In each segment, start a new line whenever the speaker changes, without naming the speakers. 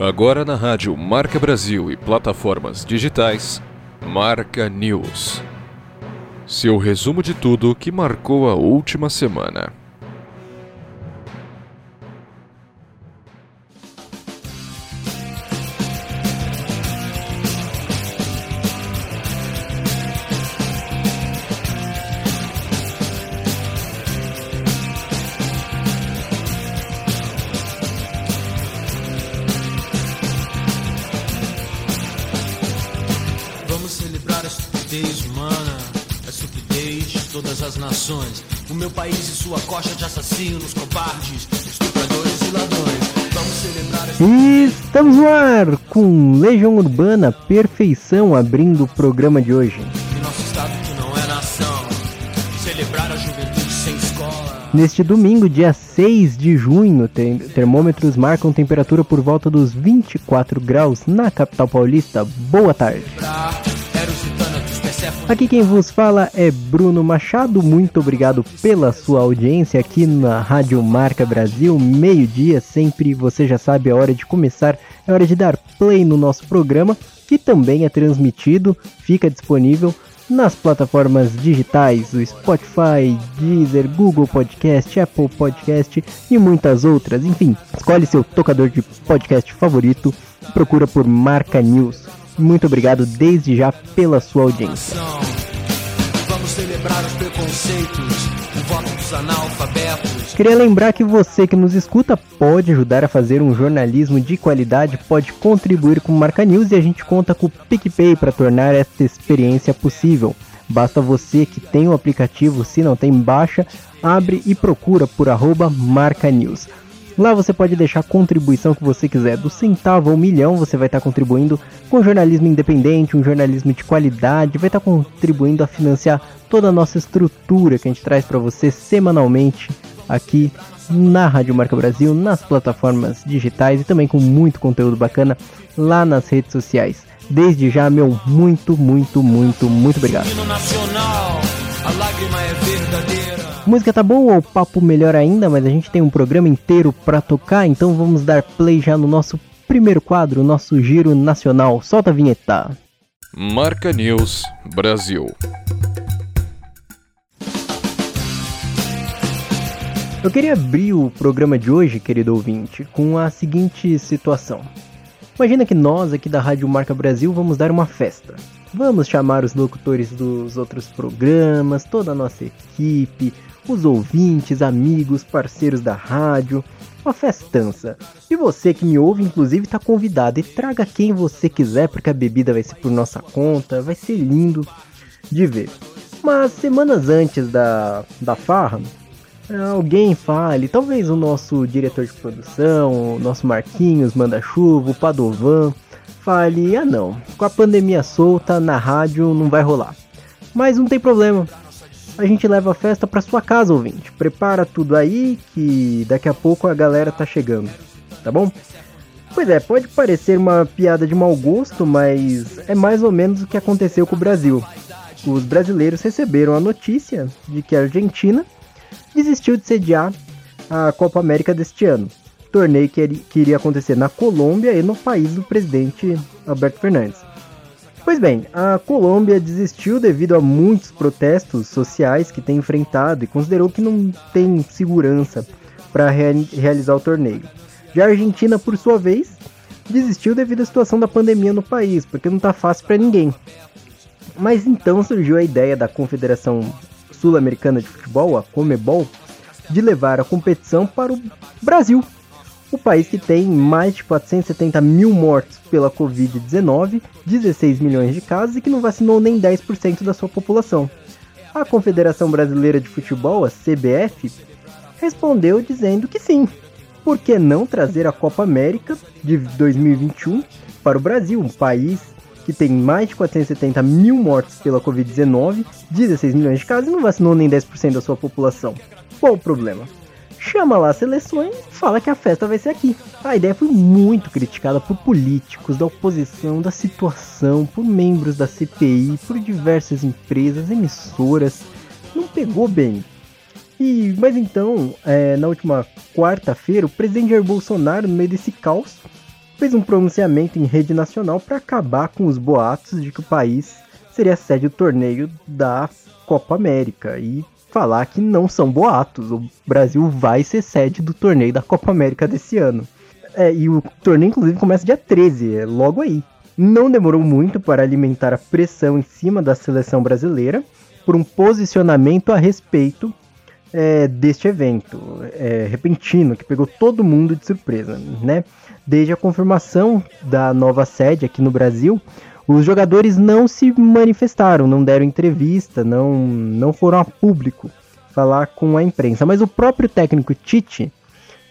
Agora na rádio Marca Brasil e plataformas digitais, Marca News. Seu resumo de tudo que marcou a última semana.
Assassinos, covardes, estupradores e ladrões. Vamos celebrar Estamos no ar com Legião Urbana Perfeição abrindo o programa de hoje. nosso estado que não é nação, celebrar a juventude sem escola. Neste domingo, dia 6 de junho, termômetros marcam temperatura por volta dos 24 graus na capital paulista. Boa tarde. Celebrar Aqui quem vos fala é Bruno Machado. Muito obrigado pela sua audiência aqui na Rádio Marca Brasil, meio-dia. Sempre você já sabe a hora de começar, é hora de dar play no nosso programa, que também é transmitido, fica disponível nas plataformas digitais, o Spotify, Deezer, Google Podcast, Apple Podcast e muitas outras. Enfim, escolhe seu tocador de podcast favorito e procura por Marca News. Muito obrigado desde já pela sua audiência. Vamos celebrar os preconceitos, o voto dos analfabetos. Queria lembrar que você que nos escuta pode ajudar a fazer um jornalismo de qualidade, pode contribuir com Marca News e a gente conta com o PicPay para tornar esta experiência possível. Basta você que tem o aplicativo, se não tem, baixa, abre e procura por arroba Marca News. Lá você pode deixar a contribuição que você quiser, do centavo ao milhão você vai estar contribuindo com jornalismo independente, um jornalismo de qualidade, vai estar contribuindo a financiar toda a nossa estrutura que a gente traz para você semanalmente aqui na Rádio Marca Brasil, nas plataformas digitais e também com muito conteúdo bacana lá nas redes sociais. Desde já, meu muito, muito, muito, muito obrigado. Música tá boa ou o papo melhor ainda, mas a gente tem um programa inteiro para tocar, então vamos dar play já no nosso primeiro quadro, nosso giro nacional. Solta a vinheta.
Marca News Brasil.
Eu queria abrir o programa de hoje, querido ouvinte, com a seguinte situação. Imagina que nós aqui da Rádio Marca Brasil vamos dar uma festa. Vamos chamar os locutores dos outros programas, toda a nossa equipe, os ouvintes, amigos, parceiros da rádio, uma festança. E você que me ouve, inclusive, está convidado. E traga quem você quiser, porque a bebida vai ser por nossa conta, vai ser lindo de ver. Mas semanas antes da, da farra, alguém fale, talvez o nosso diretor de produção, o nosso Marquinhos, Manda-Chuva, o Padovan, fale: ah, não, com a pandemia solta na rádio não vai rolar. Mas não tem problema, a gente leva a festa para sua casa, ouvinte. Prepara tudo aí que daqui a pouco a galera tá chegando, tá bom? Pois é, pode parecer uma piada de mau gosto, mas é mais ou menos o que aconteceu com o Brasil. Os brasileiros receberam a notícia de que a Argentina desistiu de sediar a Copa América deste ano, torneio que iria acontecer na Colômbia e no país do presidente Alberto Fernandes. Pois bem, a Colômbia desistiu devido a muitos protestos sociais que tem enfrentado e considerou que não tem segurança para re realizar o torneio. Já a Argentina, por sua vez, desistiu devido à situação da pandemia no país, porque não está fácil para ninguém. Mas então surgiu a ideia da Confederação Sul-Americana de Futebol, a Comebol, de levar a competição para o Brasil, o país que tem mais de 470 mil mortos pela Covid-19, 16 milhões de casos e que não vacinou nem 10% da sua população. A Confederação Brasileira de Futebol, a CBF, respondeu dizendo que sim. Por que não trazer a Copa América de 2021 para o Brasil, um país que tem mais de 470 mil mortos pela Covid-19, 16 milhões de casos e não vacinou nem 10% da sua população? Qual o problema? Chama lá as seleções e fala que a festa vai ser aqui. A ideia foi muito criticada por políticos da oposição, da situação, por membros da CPI, por diversas empresas, emissoras. Não pegou bem. E, mas então, é, na última quarta-feira, o presidente Jair Bolsonaro, no meio desse caos, fez um pronunciamento em rede nacional para acabar com os boatos de que o país seria sede do torneio da Copa América e falar que não são boatos. O Brasil vai ser sede do torneio da Copa América desse ano. É, e o torneio, inclusive, começa dia 13, é logo aí. Não demorou muito para alimentar a pressão em cima da seleção brasileira por um posicionamento a respeito é, deste evento é, repentino que pegou todo mundo de surpresa, né? Desde a confirmação da nova sede aqui no Brasil, os jogadores não se manifestaram, não deram entrevista, não, não foram a público falar com a imprensa. Mas o próprio técnico Tite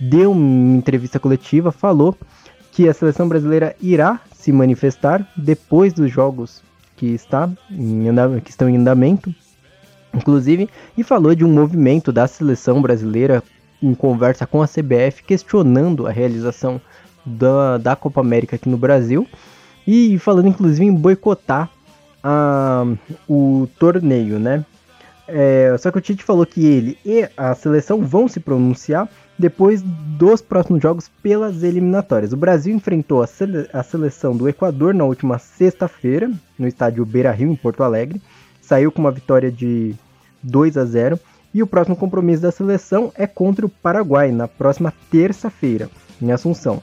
deu uma entrevista coletiva, falou que a seleção brasileira irá se manifestar depois dos jogos que, está que estão em andamento, inclusive, e falou de um movimento da seleção brasileira em conversa com a CBF questionando a realização da, da Copa América aqui no Brasil e falando inclusive em boicotar a, o torneio, né? É, só que o Tite falou que ele e a seleção vão se pronunciar depois dos próximos jogos pelas eliminatórias. O Brasil enfrentou a, sele a seleção do Equador na última sexta-feira, no estádio Beira Rio, em Porto Alegre. Saiu com uma vitória de 2 a 0. E o próximo compromisso da seleção é contra o Paraguai, na próxima terça-feira, em Assunção.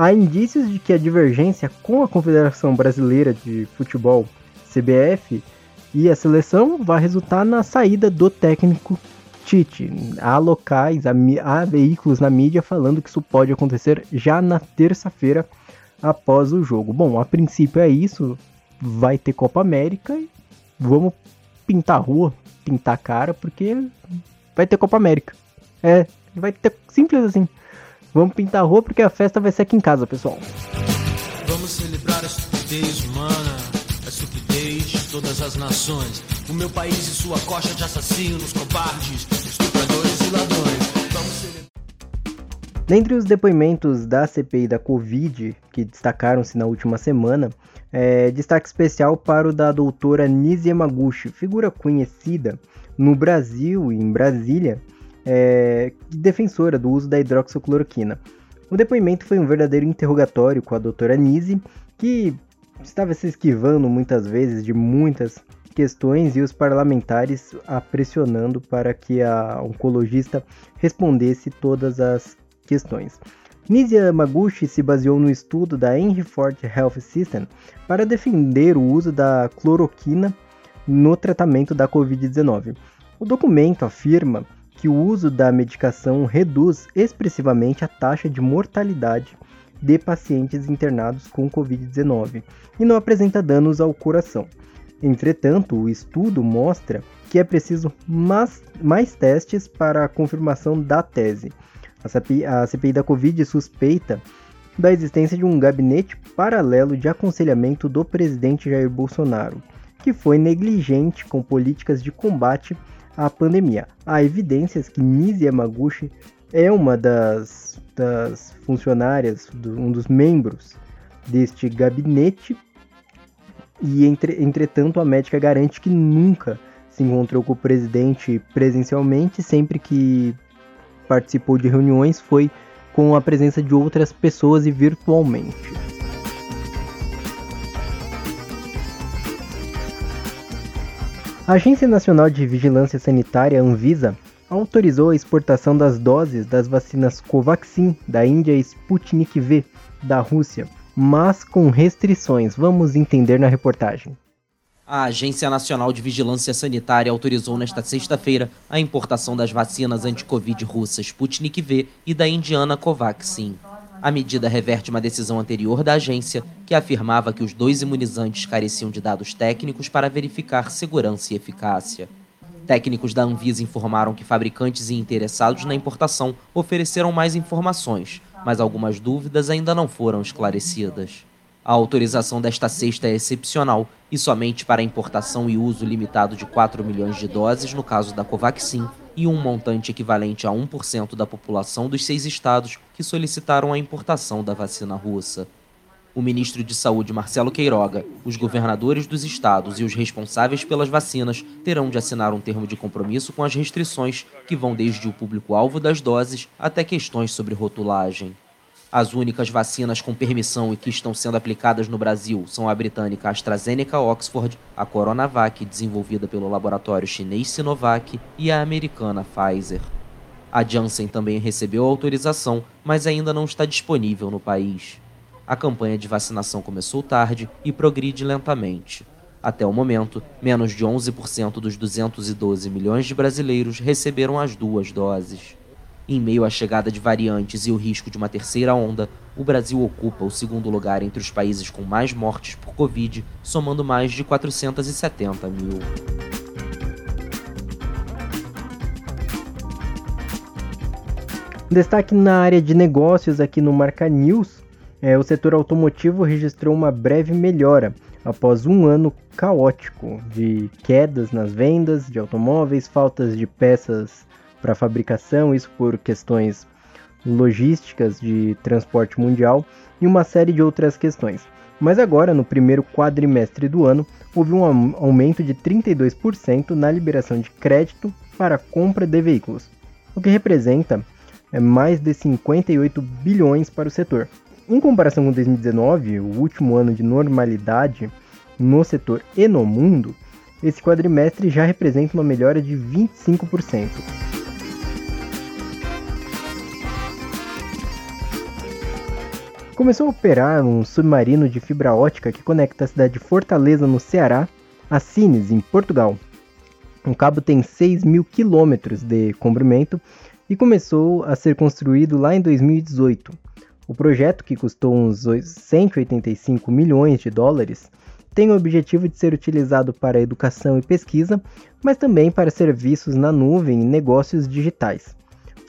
Há indícios de que a divergência com a Confederação Brasileira de Futebol, CBF, e a seleção vai resultar na saída do técnico Tite. Há locais, há, há veículos na mídia falando que isso pode acontecer já na terça-feira após o jogo. Bom, a princípio é isso. Vai ter Copa América e vamos pintar a rua, pintar a cara, porque vai ter Copa América. É, vai ter simples assim. Vamos pintar a rua porque a festa vai ser aqui em casa, pessoal. Vamos celebrar a estupidez humana, a estupidez de todas as nações. O meu país e sua coxa de assassinos, estupradores e ladrões. Vamos celebrar. Dentre os depoimentos da CPI da Covid, que destacaram-se na última semana, é, destaque especial para o da doutora Nise Yamaguchi, figura conhecida no Brasil e em Brasília é, defensora do uso da hidroxicloroquina. O depoimento foi um verdadeiro interrogatório com a doutora Nise, que estava se esquivando muitas vezes de muitas questões e os parlamentares a pressionando para que a oncologista respondesse todas as questões. Nise Yamaguchi se baseou no estudo da Henry Ford Health System para defender o uso da cloroquina no tratamento da Covid-19. O documento afirma que o uso da medicação reduz expressivamente a taxa de mortalidade de pacientes internados com Covid-19 e não apresenta danos ao coração. Entretanto, o estudo mostra que é preciso mais, mais testes para a confirmação da tese. A CPI, a CPI da Covid suspeita da existência de um gabinete paralelo de aconselhamento do presidente Jair Bolsonaro, que foi negligente com políticas de combate à pandemia. Há evidências que Nise Yamaguchi é uma das, das funcionárias, um dos membros deste gabinete, e entre, entretanto a médica garante que nunca se encontrou com o presidente presencialmente, sempre que participou de reuniões foi com a presença de outras pessoas e virtualmente. A Agência Nacional de Vigilância Sanitária, Anvisa, autorizou a exportação das doses das vacinas Covaxin da Índia e Sputnik V da Rússia, mas com restrições. Vamos entender na reportagem.
A Agência Nacional de Vigilância Sanitária autorizou nesta sexta-feira a importação das vacinas anti-Covid russas Sputnik V e da indiana Covaxin. A medida reverte uma decisão anterior da agência, que afirmava que os dois imunizantes careciam de dados técnicos para verificar segurança e eficácia. Técnicos da Anvisa informaram que fabricantes e interessados na importação ofereceram mais informações, mas algumas dúvidas ainda não foram esclarecidas. A autorização desta sexta é excepcional e somente para importação e uso limitado de 4 milhões de doses no caso da Covaxin e um montante equivalente a 1% da população dos seis estados que solicitaram a importação da vacina russa. O ministro de Saúde, Marcelo Queiroga, os governadores dos estados e os responsáveis pelas vacinas terão de assinar um termo de compromisso com as restrições que vão desde o público-alvo das doses até questões sobre rotulagem. As únicas vacinas com permissão e que estão sendo aplicadas no Brasil são a britânica AstraZeneca Oxford, a Coronavac, desenvolvida pelo laboratório chinês Sinovac, e a americana Pfizer. A Janssen também recebeu autorização, mas ainda não está disponível no país. A campanha de vacinação começou tarde e progride lentamente. Até o momento, menos de 11% dos 212 milhões de brasileiros receberam as duas doses. Em meio à chegada de variantes e o risco de uma terceira onda, o Brasil ocupa o segundo lugar entre os países com mais mortes por Covid, somando mais de 470 mil.
Destaque na área de negócios aqui no Marca News, é, o setor automotivo registrou uma breve melhora após um ano caótico de quedas nas vendas de automóveis, faltas de peças para fabricação, isso por questões logísticas de transporte mundial e uma série de outras questões. Mas agora, no primeiro quadrimestre do ano, houve um aumento de 32% na liberação de crédito para compra de veículos, o que representa é, mais de 58 bilhões para o setor. Em comparação com 2019, o último ano de normalidade no setor e no mundo, esse quadrimestre já representa uma melhora de 25%. Começou a operar um submarino de fibra ótica que conecta a cidade de Fortaleza, no Ceará, a Sines, em Portugal. O cabo tem 6 mil quilômetros de comprimento e começou a ser construído lá em 2018. O projeto, que custou uns 185 milhões de dólares, tem o objetivo de ser utilizado para educação e pesquisa, mas também para serviços na nuvem e negócios digitais.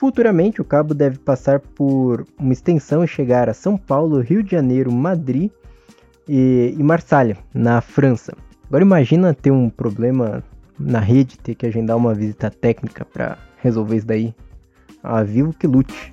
Futuramente, o cabo deve passar por uma extensão e chegar a São Paulo, Rio de Janeiro, Madrid e, e Marsalha, na França. Agora imagina ter um problema na rede, ter que agendar uma visita técnica para resolver isso daí. Ah, vivo que lute.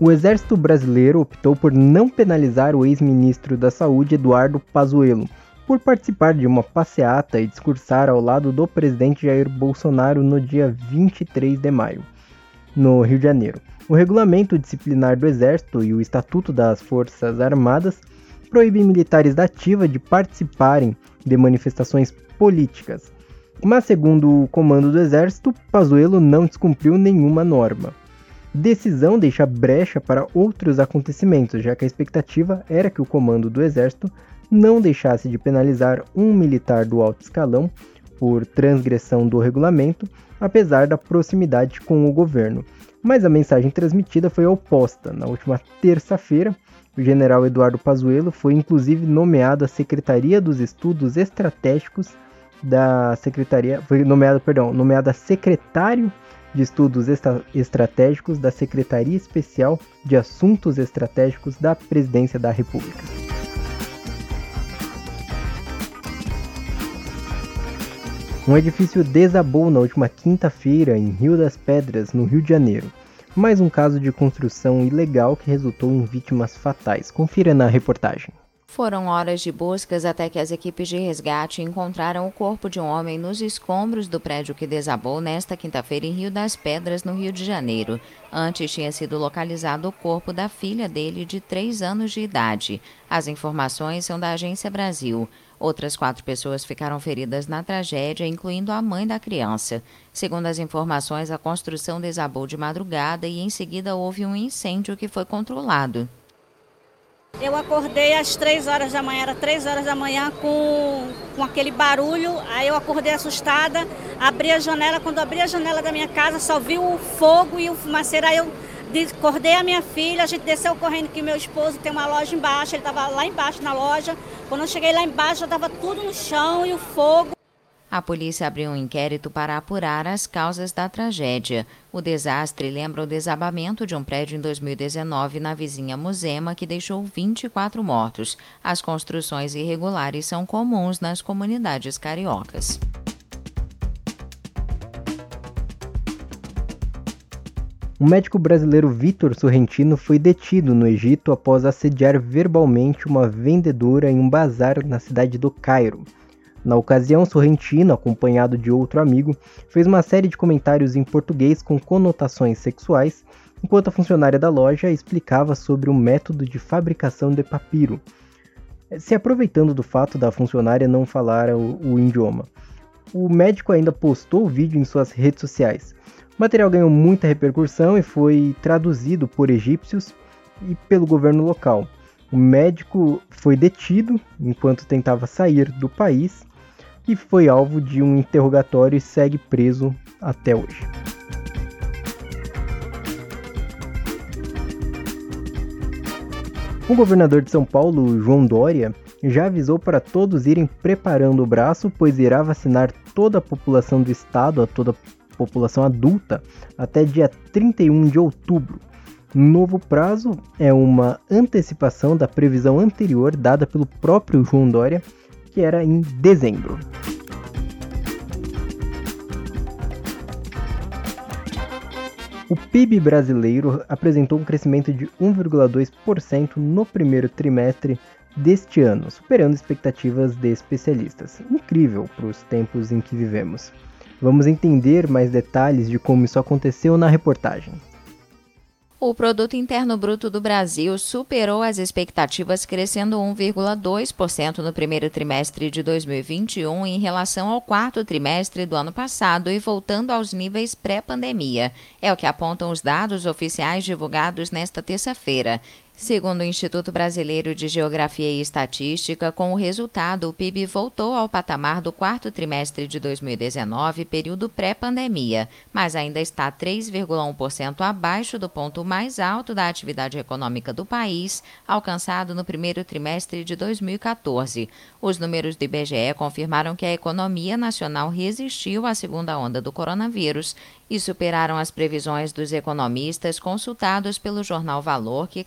O exército brasileiro optou por não penalizar o ex-ministro da Saúde Eduardo Pazuello por participar de uma passeata e discursar ao lado do presidente Jair Bolsonaro no dia 23 de maio, no Rio de Janeiro. O regulamento disciplinar do Exército e o Estatuto das Forças Armadas proíbem militares da ativa de participarem de manifestações políticas. Mas, segundo o comando do Exército, Pazuello não descumpriu nenhuma norma. Decisão deixa brecha para outros acontecimentos, já que a expectativa era que o comando do Exército não deixasse de penalizar um militar do alto escalão por transgressão do regulamento, apesar da proximidade com o governo. Mas a mensagem transmitida foi oposta. Na última terça-feira, o general Eduardo Pazuello foi inclusive nomeado à Secretaria dos Estudos Estratégicos da Secretaria, foi nomeado, perdão, nomeado a secretário de Estudos Estratégicos da Secretaria Especial de Assuntos Estratégicos da Presidência da República. Um edifício desabou na última quinta-feira em Rio das Pedras, no Rio de Janeiro. Mais um caso de construção ilegal que resultou em vítimas fatais. Confira na reportagem.
Foram horas de buscas até que as equipes de resgate encontraram o corpo de um homem nos escombros do prédio que desabou nesta quinta-feira em Rio das Pedras, no Rio de Janeiro. Antes tinha sido localizado o corpo da filha dele de três anos de idade. As informações são da Agência Brasil. Outras quatro pessoas ficaram feridas na tragédia, incluindo a mãe da criança. Segundo as informações, a construção desabou de madrugada e em seguida houve um incêndio que foi controlado.
Eu acordei às três horas da manhã, era três horas da manhã com, com aquele barulho. Aí eu acordei assustada, abri a janela. Quando abri a janela da minha casa, só vi o fogo e o fumaceiro. Aí eu acordei a minha filha, a gente desceu correndo que meu esposo tem uma loja embaixo, ele estava lá embaixo na loja. Quando eu cheguei lá embaixo, já estava tudo no chão e o fogo.
A polícia abriu um inquérito para apurar as causas da tragédia. O desastre lembra o desabamento de um prédio em 2019 na vizinha Muzema, que deixou 24 mortos. As construções irregulares são comuns nas comunidades cariocas.
O médico brasileiro Vitor Sorrentino foi detido no Egito após assediar verbalmente uma vendedora em um bazar na cidade do Cairo. Na ocasião, Sorrentino, acompanhado de outro amigo, fez uma série de comentários em português com conotações sexuais, enquanto a funcionária da loja explicava sobre o método de fabricação de papiro, se aproveitando do fato da funcionária não falar o, o idioma. O médico ainda postou o vídeo em suas redes sociais. O material ganhou muita repercussão e foi traduzido por egípcios e pelo governo local. O médico foi detido enquanto tentava sair do país e foi alvo de um interrogatório e segue preso até hoje. O governador de São Paulo, João Dória, já avisou para todos irem preparando o braço, pois irá vacinar toda a população do estado, a toda população adulta até dia 31 de outubro. Novo prazo é uma antecipação da previsão anterior dada pelo próprio João Dória, que era em dezembro. O PIB brasileiro apresentou um crescimento de 1,2% no primeiro trimestre deste ano, superando expectativas de especialistas. Incrível para os tempos em que vivemos. Vamos entender mais detalhes de como isso aconteceu na reportagem.
O produto interno bruto do Brasil superou as expectativas, crescendo 1,2% no primeiro trimestre de 2021 em relação ao quarto trimestre do ano passado e voltando aos níveis pré-pandemia. É o que apontam os dados oficiais divulgados nesta terça-feira. Segundo o Instituto Brasileiro de Geografia e Estatística, com o resultado, o PIB voltou ao patamar do quarto trimestre de 2019, período pré-pandemia, mas ainda está 3,1% abaixo do ponto mais alto da atividade econômica do país, alcançado no primeiro trimestre de 2014. Os números do IBGE confirmaram que a economia nacional resistiu à segunda onda do coronavírus e superaram as previsões dos economistas consultados pelo jornal Valor, que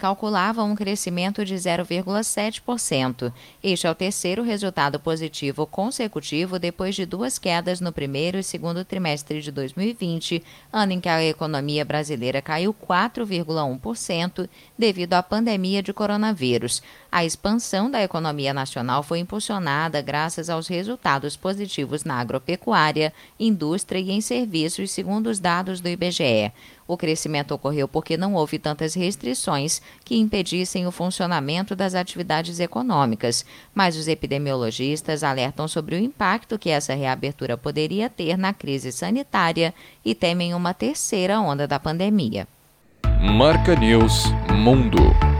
calculavam um crescimento de 0,7%. Este é o terceiro resultado positivo consecutivo depois de duas quedas no primeiro e segundo trimestre de 2020, ano em que a economia brasileira caiu 4,1% devido à pandemia de coronavírus. A expansão da economia nacional foi impulsionada graças aos resultados positivos na agropecuária, indústria e em serviços, segundo os dados do IBGE. O crescimento ocorreu porque não houve tantas restrições que impedissem o funcionamento das atividades econômicas, mas os epidemiologistas alertam sobre o impacto que essa reabertura poderia ter na crise sanitária e temem uma terceira onda da pandemia.
Marca News Mundo.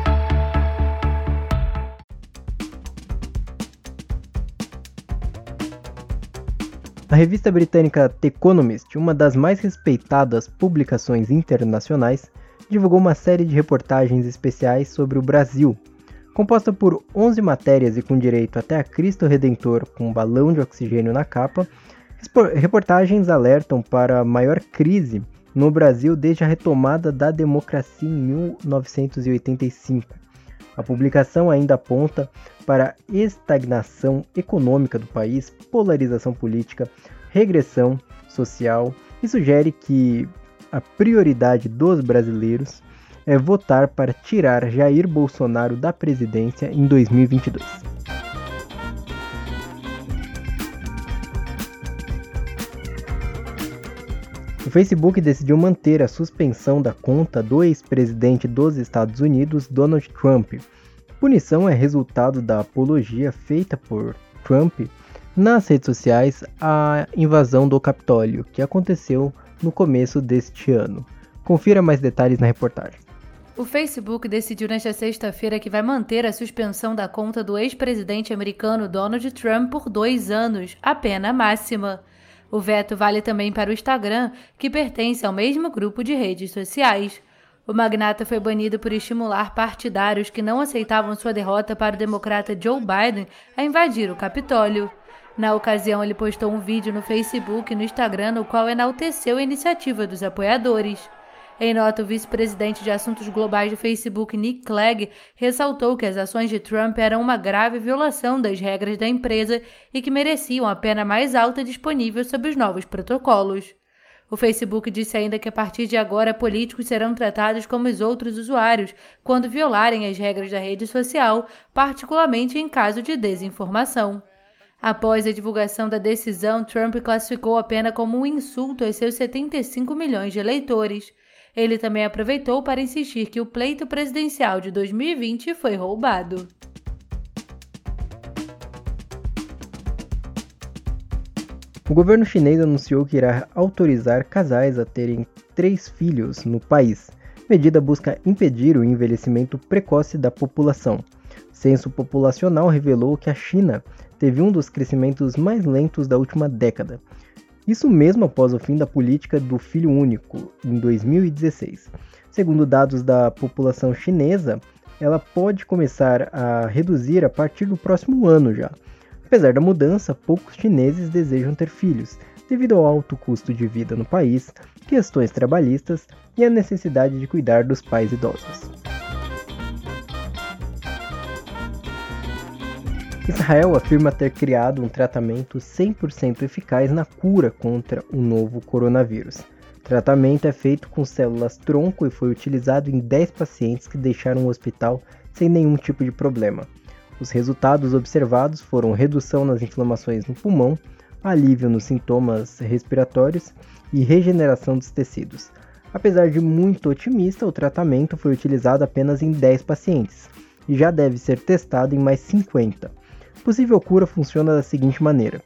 A revista britânica The Economist, uma das mais respeitadas publicações internacionais, divulgou uma série de reportagens especiais sobre o Brasil, composta por 11 matérias e com direito até a Cristo Redentor com um balão de oxigênio na capa. Reportagens alertam para a maior crise no Brasil desde a retomada da democracia em 1985. A publicação ainda aponta para estagnação econômica do país, polarização política, regressão social e sugere que a prioridade dos brasileiros é votar para tirar Jair Bolsonaro da presidência em 2022. Facebook decidiu manter a suspensão da conta do ex-presidente dos Estados Unidos, Donald Trump. Punição é resultado da apologia feita por Trump nas redes sociais à invasão do Capitólio, que aconteceu no começo deste ano. Confira mais detalhes na reportagem.
O Facebook decidiu nesta sexta-feira que vai manter a suspensão da conta do ex-presidente americano Donald Trump por dois anos, a pena máxima. O veto vale também para o Instagram, que pertence ao mesmo grupo de redes sociais. O magnata foi banido por estimular partidários que não aceitavam sua derrota para o democrata Joe Biden a invadir o Capitólio. Na ocasião, ele postou um vídeo no Facebook e no Instagram no qual enalteceu a iniciativa dos apoiadores. Em nota, o vice-presidente de assuntos globais do Facebook, Nick Clegg, ressaltou que as ações de Trump eram uma grave violação das regras da empresa e que mereciam a pena mais alta disponível sob os novos protocolos. O Facebook disse ainda que a partir de agora políticos serão tratados como os outros usuários quando violarem as regras da rede social, particularmente em caso de desinformação. Após a divulgação da decisão, Trump classificou a pena como um insulto aos seus 75 milhões de eleitores. Ele também aproveitou para insistir que o pleito presidencial de 2020 foi roubado.
O governo chinês anunciou que irá autorizar casais a terem três filhos no país. Medida busca impedir o envelhecimento precoce da população. Censo populacional revelou que a China teve um dos crescimentos mais lentos da última década. Isso mesmo após o fim da política do filho único, em 2016. Segundo dados da população chinesa, ela pode começar a reduzir a partir do próximo ano já. Apesar da mudança, poucos chineses desejam ter filhos, devido ao alto custo de vida no país, questões trabalhistas e a necessidade de cuidar dos pais idosos. Israel afirma ter criado um tratamento 100% eficaz na cura contra o novo coronavírus. O tratamento é feito com células tronco e foi utilizado em 10 pacientes que deixaram o hospital sem nenhum tipo de problema. Os resultados observados foram redução nas inflamações no pulmão, alívio nos sintomas respiratórios e regeneração dos tecidos. Apesar de muito otimista, o tratamento foi utilizado apenas em 10 pacientes e já deve ser testado em mais 50 possível cura funciona da seguinte maneira: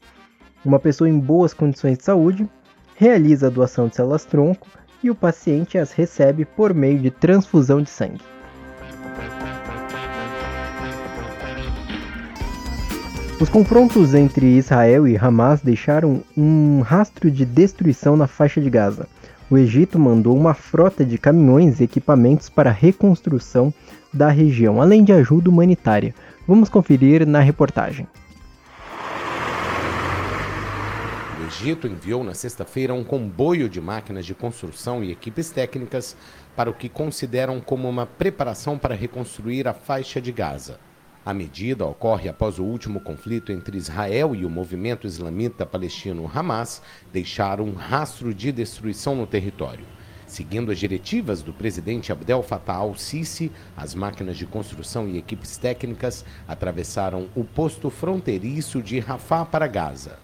uma pessoa em boas condições de saúde realiza a doação de células tronco e o paciente as recebe por meio de transfusão de sangue. Os confrontos entre Israel e Hamas deixaram um rastro de destruição na faixa de Gaza. O Egito mandou uma frota de caminhões e equipamentos para a reconstrução da região, além de ajuda humanitária. Vamos conferir na reportagem.
O Egito enviou na sexta-feira um comboio de máquinas de construção e equipes técnicas para o que consideram como uma preparação para reconstruir a faixa de Gaza. A medida ocorre após o último conflito entre Israel e o movimento islamita palestino Hamas deixar um rastro de destruição no território. Seguindo as diretivas do presidente Abdel Fattah al-Sisi, as máquinas de construção e equipes técnicas atravessaram o posto fronteiriço de Rafah para Gaza.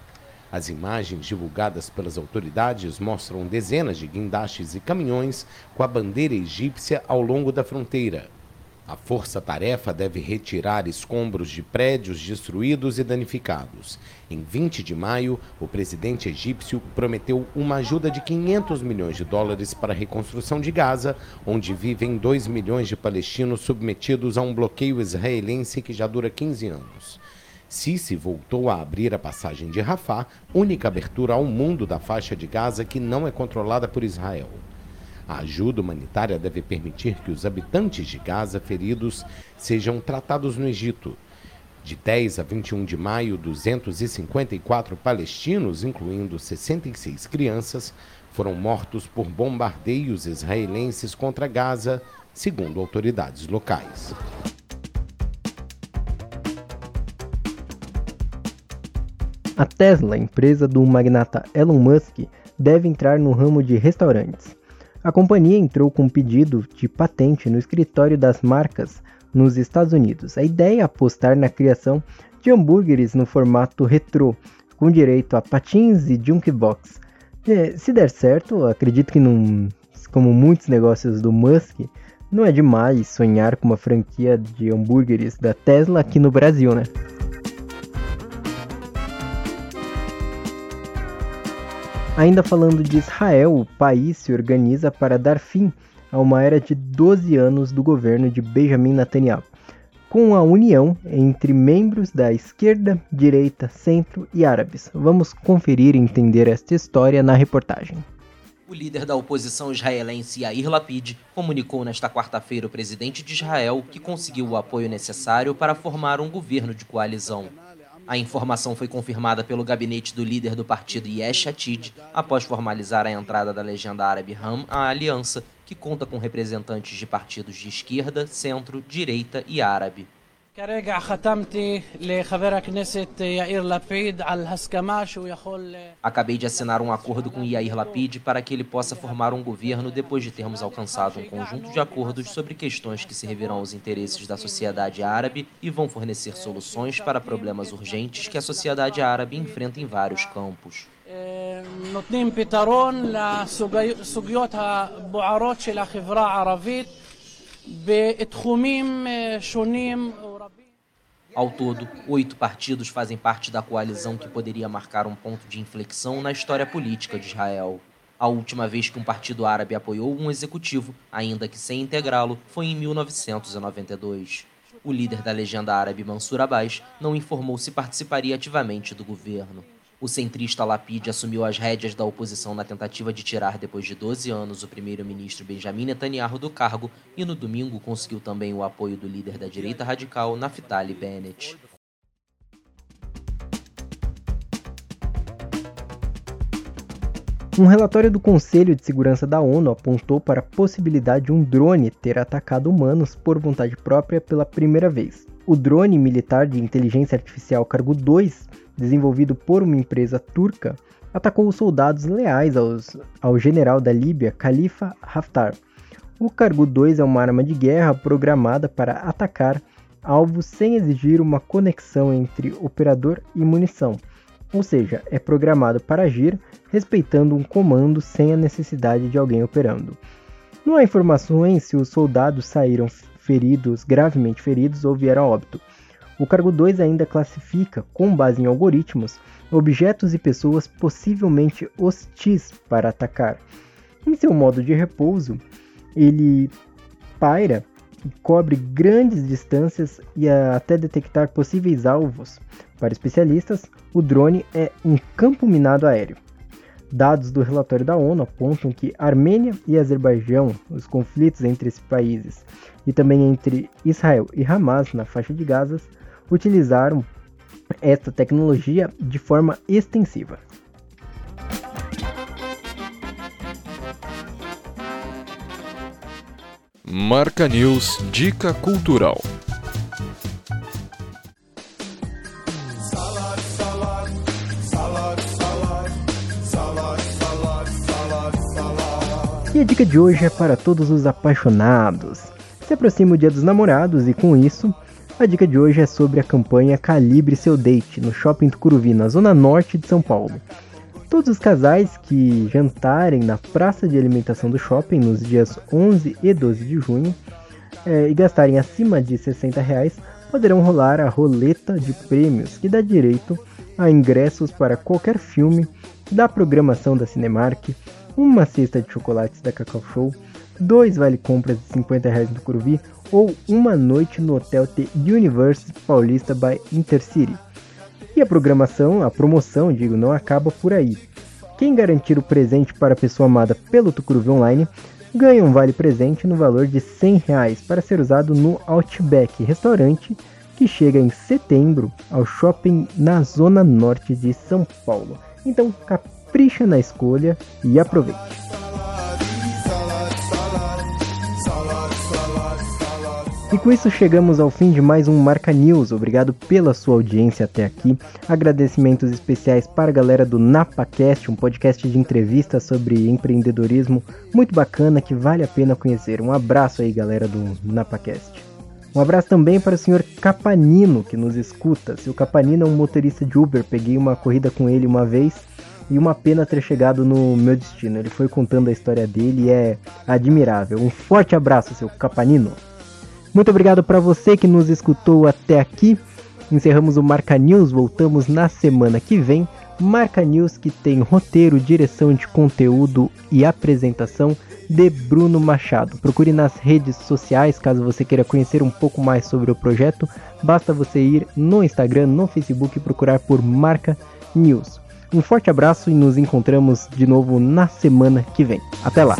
As imagens divulgadas pelas autoridades mostram dezenas de guindastes e caminhões com a bandeira egípcia ao longo da fronteira. A força-tarefa deve retirar escombros de prédios destruídos e danificados. Em 20 de maio, o presidente egípcio prometeu uma ajuda de 500 milhões de dólares para a reconstrução de Gaza, onde vivem 2 milhões de palestinos submetidos a um bloqueio israelense que já dura 15 anos. Sisi voltou a abrir a passagem de Rafah, única abertura ao mundo da faixa de Gaza que não é controlada por Israel. A ajuda humanitária deve permitir que os habitantes de Gaza feridos sejam tratados no Egito. De 10 a 21 de maio, 254 palestinos, incluindo 66 crianças, foram mortos por bombardeios israelenses contra Gaza, segundo autoridades locais.
A Tesla, empresa do magnata Elon Musk, deve entrar no ramo de restaurantes. A companhia entrou com um pedido de patente no escritório das marcas nos Estados Unidos. A ideia é apostar na criação de hambúrgueres no formato retrô, com direito a patins e junkbox. Se der certo, acredito que como muitos negócios do Musk, não é demais sonhar com uma franquia de hambúrgueres da Tesla aqui no Brasil, né? Ainda falando de Israel, o país se organiza para dar fim a uma era de 12 anos do governo de Benjamin Netanyahu, com a união entre membros da esquerda, direita, centro e árabes. Vamos conferir e entender esta história na reportagem.
O líder da oposição israelense Yair Lapid comunicou nesta quarta-feira ao presidente de Israel que conseguiu o apoio necessário para formar um governo de coalizão. A informação foi confirmada pelo gabinete do líder do partido Yesh Atid, após formalizar a entrada da legenda árabe Ram à aliança, que conta com representantes de partidos de esquerda, centro, direita e árabe. Acabei de assinar um acordo com Yair Lapid para que ele possa formar um governo depois de termos alcançado um conjunto de acordos sobre questões que servirão aos interesses da sociedade árabe e vão fornecer soluções para problemas urgentes que a sociedade árabe enfrenta em vários campos. נותנים פתרון לסוגיות הבוערות של החברה הערבית בתחומים שונים ao todo, oito partidos fazem parte da coalizão que poderia marcar um ponto de inflexão na história política de Israel. A última vez que um partido árabe apoiou um executivo, ainda que sem integrá-lo, foi em 1992. O líder da legenda árabe Mansur Abbas não informou se participaria ativamente do governo. O centrista Lapid assumiu as rédeas da oposição na tentativa de tirar, depois de 12 anos, o primeiro-ministro Benjamin Netanyahu do cargo e no domingo conseguiu também o apoio do líder da direita radical, Naftali Bennett.
Um relatório do Conselho de Segurança da ONU apontou para a possibilidade de um drone ter atacado humanos por vontade própria pela primeira vez. O drone militar de inteligência artificial Cargo 2 desenvolvido por uma empresa turca, atacou os soldados leais aos, ao general da Líbia, Khalifa Haftar. O Cargo 2 é uma arma de guerra programada para atacar alvos sem exigir uma conexão entre operador e munição, ou seja, é programado para agir respeitando um comando sem a necessidade de alguém operando. Não há informações se os soldados saíram feridos, gravemente feridos ou vieram a óbito. O cargo 2 ainda classifica, com base em algoritmos, objetos e pessoas possivelmente hostis para atacar. Em seu modo de repouso, ele paira e cobre grandes distâncias e até detectar possíveis alvos. Para especialistas, o drone é um campo minado aéreo. Dados do relatório da ONU apontam que Armênia e Azerbaijão, os conflitos entre esses países, e também entre Israel e Hamas na faixa de Gaza, utilizaram esta tecnologia de forma extensiva.
Marca News Dica Cultural.
E a dica de hoje é para todos os apaixonados. Se aproxima o Dia dos Namorados e com isso a dica de hoje é sobre a campanha Calibre Seu Date, no Shopping Tucuruvi, na zona norte de São Paulo. Todos os casais que jantarem na praça de alimentação do shopping nos dias 11 e 12 de junho é, e gastarem acima de 60 reais poderão rolar a roleta de prêmios que dá direito a ingressos para qualquer filme da programação da Cinemark, uma cesta de chocolates da Cacau Show, dois vale compras de 50 reais do Curuvi ou uma noite no Hotel The Universe Paulista by Intercity. E a programação, a promoção, digo, não acaba por aí. Quem garantir o presente para a pessoa amada pelo Tucuruvi Online ganha um vale presente no valor de 100 reais para ser usado no Outback Restaurante que chega em setembro ao shopping na zona norte de São Paulo. Então capricha na escolha e aproveite. E com isso chegamos ao fim de mais um Marca News. Obrigado pela sua audiência até aqui. Agradecimentos especiais para a galera do NapaCast, um podcast de entrevistas sobre empreendedorismo muito bacana que vale a pena conhecer. Um abraço aí, galera do NapaCast. Um abraço também para o senhor Capanino que nos escuta. Seu Capanino é um motorista de Uber, peguei uma corrida com ele uma vez e uma pena ter chegado no meu destino. Ele foi contando a história dele e é admirável. Um forte abraço, seu Capanino. Muito obrigado para você que nos escutou até aqui. Encerramos o Marca News, voltamos na semana que vem. Marca News que tem roteiro, direção de conteúdo e apresentação de Bruno Machado. Procure nas redes sociais caso você queira conhecer um pouco mais sobre o projeto. Basta você ir no Instagram, no Facebook e procurar por Marca News. Um forte abraço e nos encontramos de novo na semana que vem. Até lá!